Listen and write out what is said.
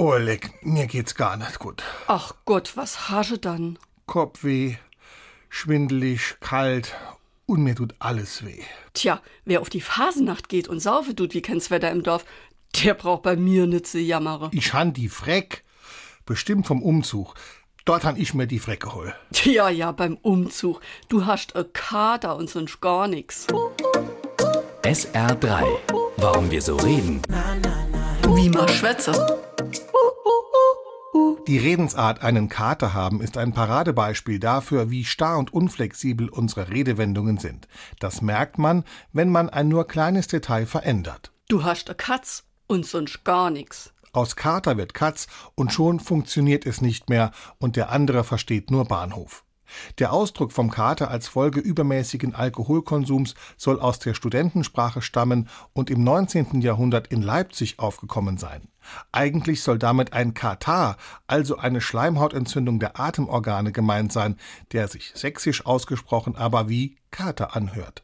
Oh, leck, mir geht's gar nicht gut. Ach Gott, was hasche dann? Kopfweh, schwindelig, kalt und mir tut alles weh. Tja, wer auf die Phasennacht geht und saufe tut, wie kenn's Wetter im Dorf, der braucht bei mir nicht zu jammere. Ich han die Freck. Bestimmt vom Umzug. Dort han ich mir die Freck geholt. Ja, ja, beim Umzug. Du hast a Kater und sonst gar nix. SR3. Warum wir so reden. Wie man schwätze. Die Redensart einen Kater haben ist ein Paradebeispiel dafür, wie starr und unflexibel unsere Redewendungen sind. Das merkt man, wenn man ein nur kleines Detail verändert. Du hast a Katz und sonst gar nix. Aus Kater wird Katz und schon funktioniert es nicht mehr und der andere versteht nur Bahnhof. Der Ausdruck vom Kater als Folge übermäßigen Alkoholkonsums soll aus der Studentensprache stammen und im 19. Jahrhundert in Leipzig aufgekommen sein. Eigentlich soll damit ein Katar, also eine Schleimhautentzündung der Atemorgane gemeint sein, der sich sächsisch ausgesprochen aber wie Kater anhört.